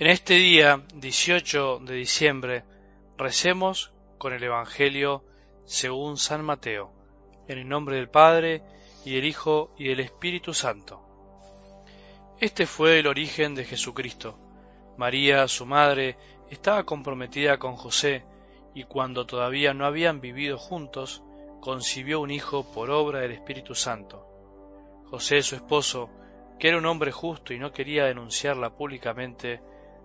En este día 18 de diciembre recemos con el Evangelio según San Mateo, en el nombre del Padre y del Hijo y del Espíritu Santo. Este fue el origen de Jesucristo. María, su madre, estaba comprometida con José, y cuando todavía no habían vivido juntos, concibió un hijo por obra del Espíritu Santo. José, su esposo, que era un hombre justo y no quería denunciarla públicamente,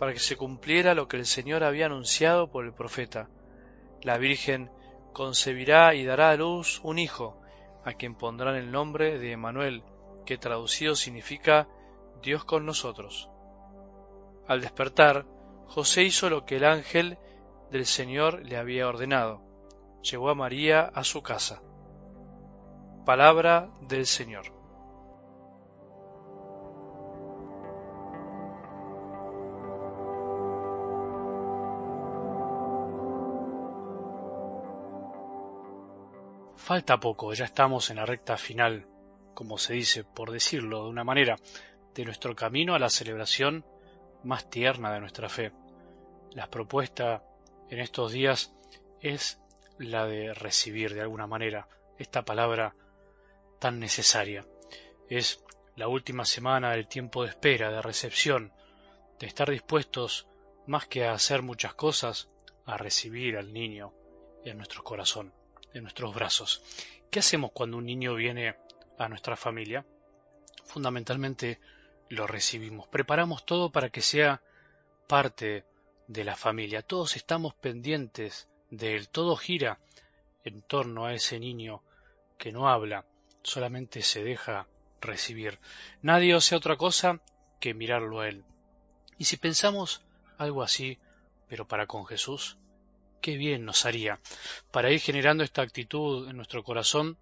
para que se cumpliera lo que el Señor había anunciado por el profeta. La Virgen concebirá y dará a luz un hijo, a quien pondrán el nombre de Emanuel, que traducido significa Dios con nosotros. Al despertar, José hizo lo que el ángel del Señor le había ordenado. Llevó a María a su casa. Palabra del Señor. Falta poco, ya estamos en la recta final, como se dice, por decirlo de una manera, de nuestro camino a la celebración más tierna de nuestra fe. La propuesta en estos días es la de recibir de alguna manera esta palabra tan necesaria. Es la última semana del tiempo de espera, de recepción, de estar dispuestos, más que a hacer muchas cosas, a recibir al niño en nuestro corazón de nuestros brazos. ¿Qué hacemos cuando un niño viene a nuestra familia? Fundamentalmente lo recibimos, preparamos todo para que sea parte de la familia, todos estamos pendientes de él, todo gira en torno a ese niño que no habla, solamente se deja recibir. Nadie hace otra cosa que mirarlo a él. Y si pensamos algo así, pero para con Jesús, qué bien nos haría. Para ir generando esta actitud en nuestro corazón,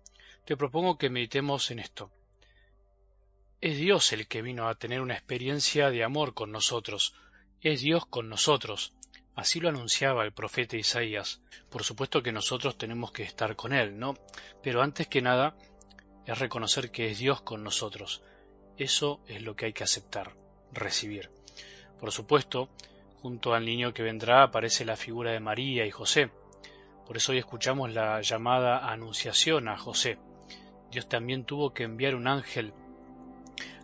te propongo que meditemos en esto. Es Dios el que vino a tener una experiencia de amor con nosotros. Es Dios con nosotros. Así lo anunciaba el profeta Isaías. Por supuesto que nosotros tenemos que estar con Él, ¿no? Pero antes que nada es reconocer que es Dios con nosotros. Eso es lo que hay que aceptar, recibir. Por supuesto, Junto al niño que vendrá aparece la figura de María y José. Por eso hoy escuchamos la llamada anunciación a José. Dios también tuvo que enviar un ángel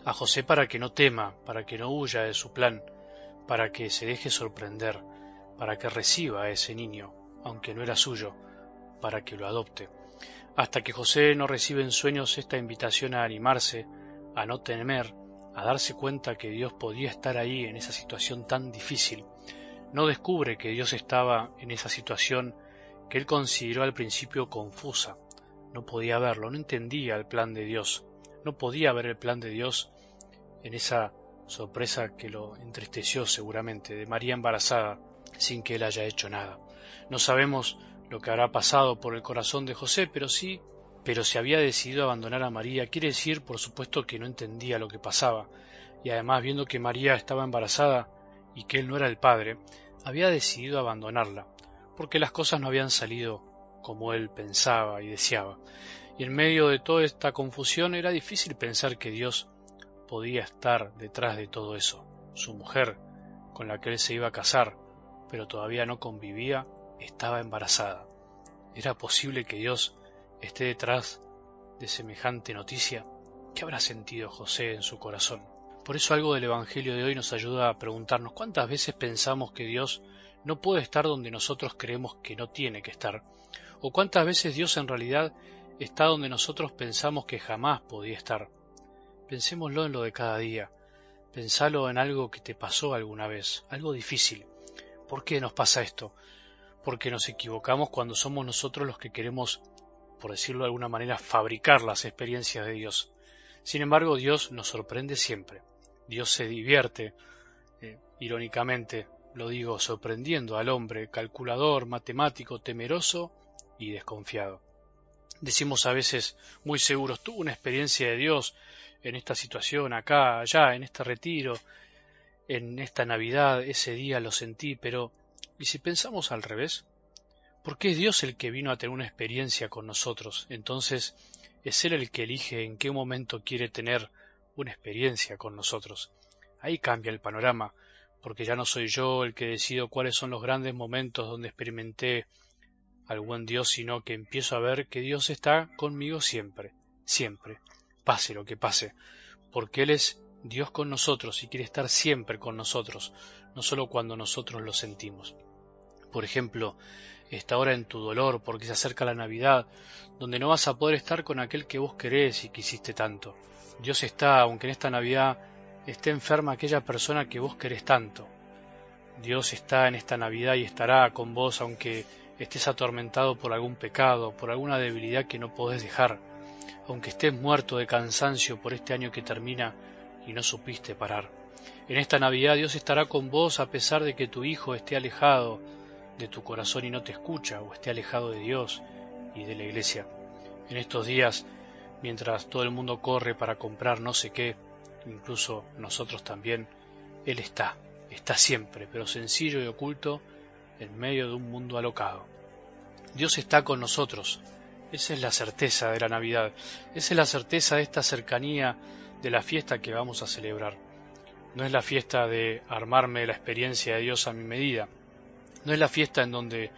a José para que no tema, para que no huya de su plan, para que se deje sorprender, para que reciba a ese niño, aunque no era suyo, para que lo adopte. Hasta que José no recibe en sueños esta invitación a animarse, a no temer, a darse cuenta que Dios podía estar ahí en esa situación tan difícil. No descubre que Dios estaba en esa situación que él consideró al principio confusa. No podía verlo, no entendía el plan de Dios. No podía ver el plan de Dios en esa sorpresa que lo entristeció seguramente de María embarazada sin que él haya hecho nada. No sabemos lo que habrá pasado por el corazón de José, pero sí pero si había decidido abandonar a María, quiere decir, por supuesto, que no entendía lo que pasaba, y además viendo que María estaba embarazada y que él no era el padre, había decidido abandonarla, porque las cosas no habían salido como él pensaba y deseaba. Y en medio de toda esta confusión era difícil pensar que Dios podía estar detrás de todo eso. Su mujer, con la que él se iba a casar, pero todavía no convivía, estaba embarazada. ¿Era posible que Dios esté detrás de semejante noticia, ¿qué habrá sentido José en su corazón? Por eso algo del Evangelio de hoy nos ayuda a preguntarnos cuántas veces pensamos que Dios no puede estar donde nosotros creemos que no tiene que estar, o cuántas veces Dios en realidad está donde nosotros pensamos que jamás podía estar. Pensémoslo en lo de cada día, pensalo en algo que te pasó alguna vez, algo difícil. ¿Por qué nos pasa esto? Porque nos equivocamos cuando somos nosotros los que queremos por decirlo de alguna manera, fabricar las experiencias de Dios. Sin embargo, Dios nos sorprende siempre. Dios se divierte, eh, irónicamente, lo digo sorprendiendo al hombre, calculador, matemático, temeroso y desconfiado. Decimos a veces muy seguros, tuve una experiencia de Dios en esta situación, acá, allá, en este retiro, en esta Navidad, ese día lo sentí, pero ¿y si pensamos al revés? Porque es Dios el que vino a tener una experiencia con nosotros, entonces es Él el que elige en qué momento quiere tener una experiencia con nosotros. Ahí cambia el panorama, porque ya no soy yo el que decido cuáles son los grandes momentos donde experimenté al buen Dios, sino que empiezo a ver que Dios está conmigo siempre, siempre, pase lo que pase, porque Él es Dios con nosotros y quiere estar siempre con nosotros, no solo cuando nosotros lo sentimos. Por ejemplo, está ahora en tu dolor porque se acerca la Navidad, donde no vas a poder estar con aquel que vos querés y quisiste tanto. Dios está, aunque en esta Navidad esté enferma aquella persona que vos querés tanto. Dios está en esta Navidad y estará con vos aunque estés atormentado por algún pecado, por alguna debilidad que no podés dejar, aunque estés muerto de cansancio por este año que termina y no supiste parar. En esta Navidad Dios estará con vos a pesar de que tu hijo esté alejado de tu corazón y no te escucha o esté alejado de Dios y de la iglesia. En estos días, mientras todo el mundo corre para comprar no sé qué, incluso nosotros también, Él está, está siempre, pero sencillo y oculto, en medio de un mundo alocado. Dios está con nosotros. Esa es la certeza de la Navidad. Esa es la certeza de esta cercanía de la fiesta que vamos a celebrar. No es la fiesta de armarme la experiencia de Dios a mi medida. No es la fiesta en donde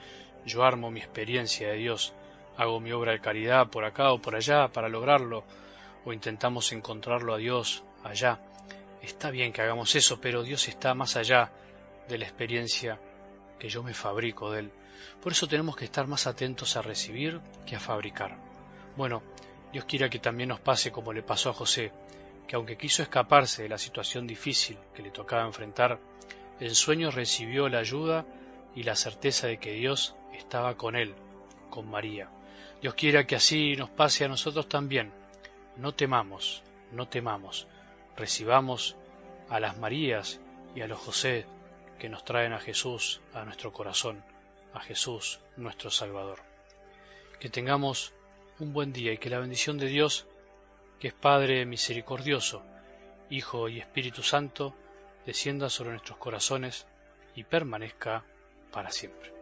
yo armo mi experiencia de Dios, hago mi obra de caridad por acá o por allá para lograrlo, o intentamos encontrarlo a Dios allá. Está bien que hagamos eso, pero Dios está más allá de la experiencia que yo me fabrico de Él. Por eso tenemos que estar más atentos a recibir que a fabricar. Bueno, Dios quiera que también nos pase como le pasó a José, que aunque quiso escaparse de la situación difícil que le tocaba enfrentar, en sueño recibió la ayuda y la certeza de que Dios estaba con él, con María. Dios quiera que así nos pase a nosotros también. No temamos, no temamos, recibamos a las Marías y a los José que nos traen a Jesús a nuestro corazón, a Jesús nuestro Salvador. Que tengamos un buen día y que la bendición de Dios, que es Padre misericordioso, Hijo y Espíritu Santo, descienda sobre nuestros corazones y permanezca para siempre.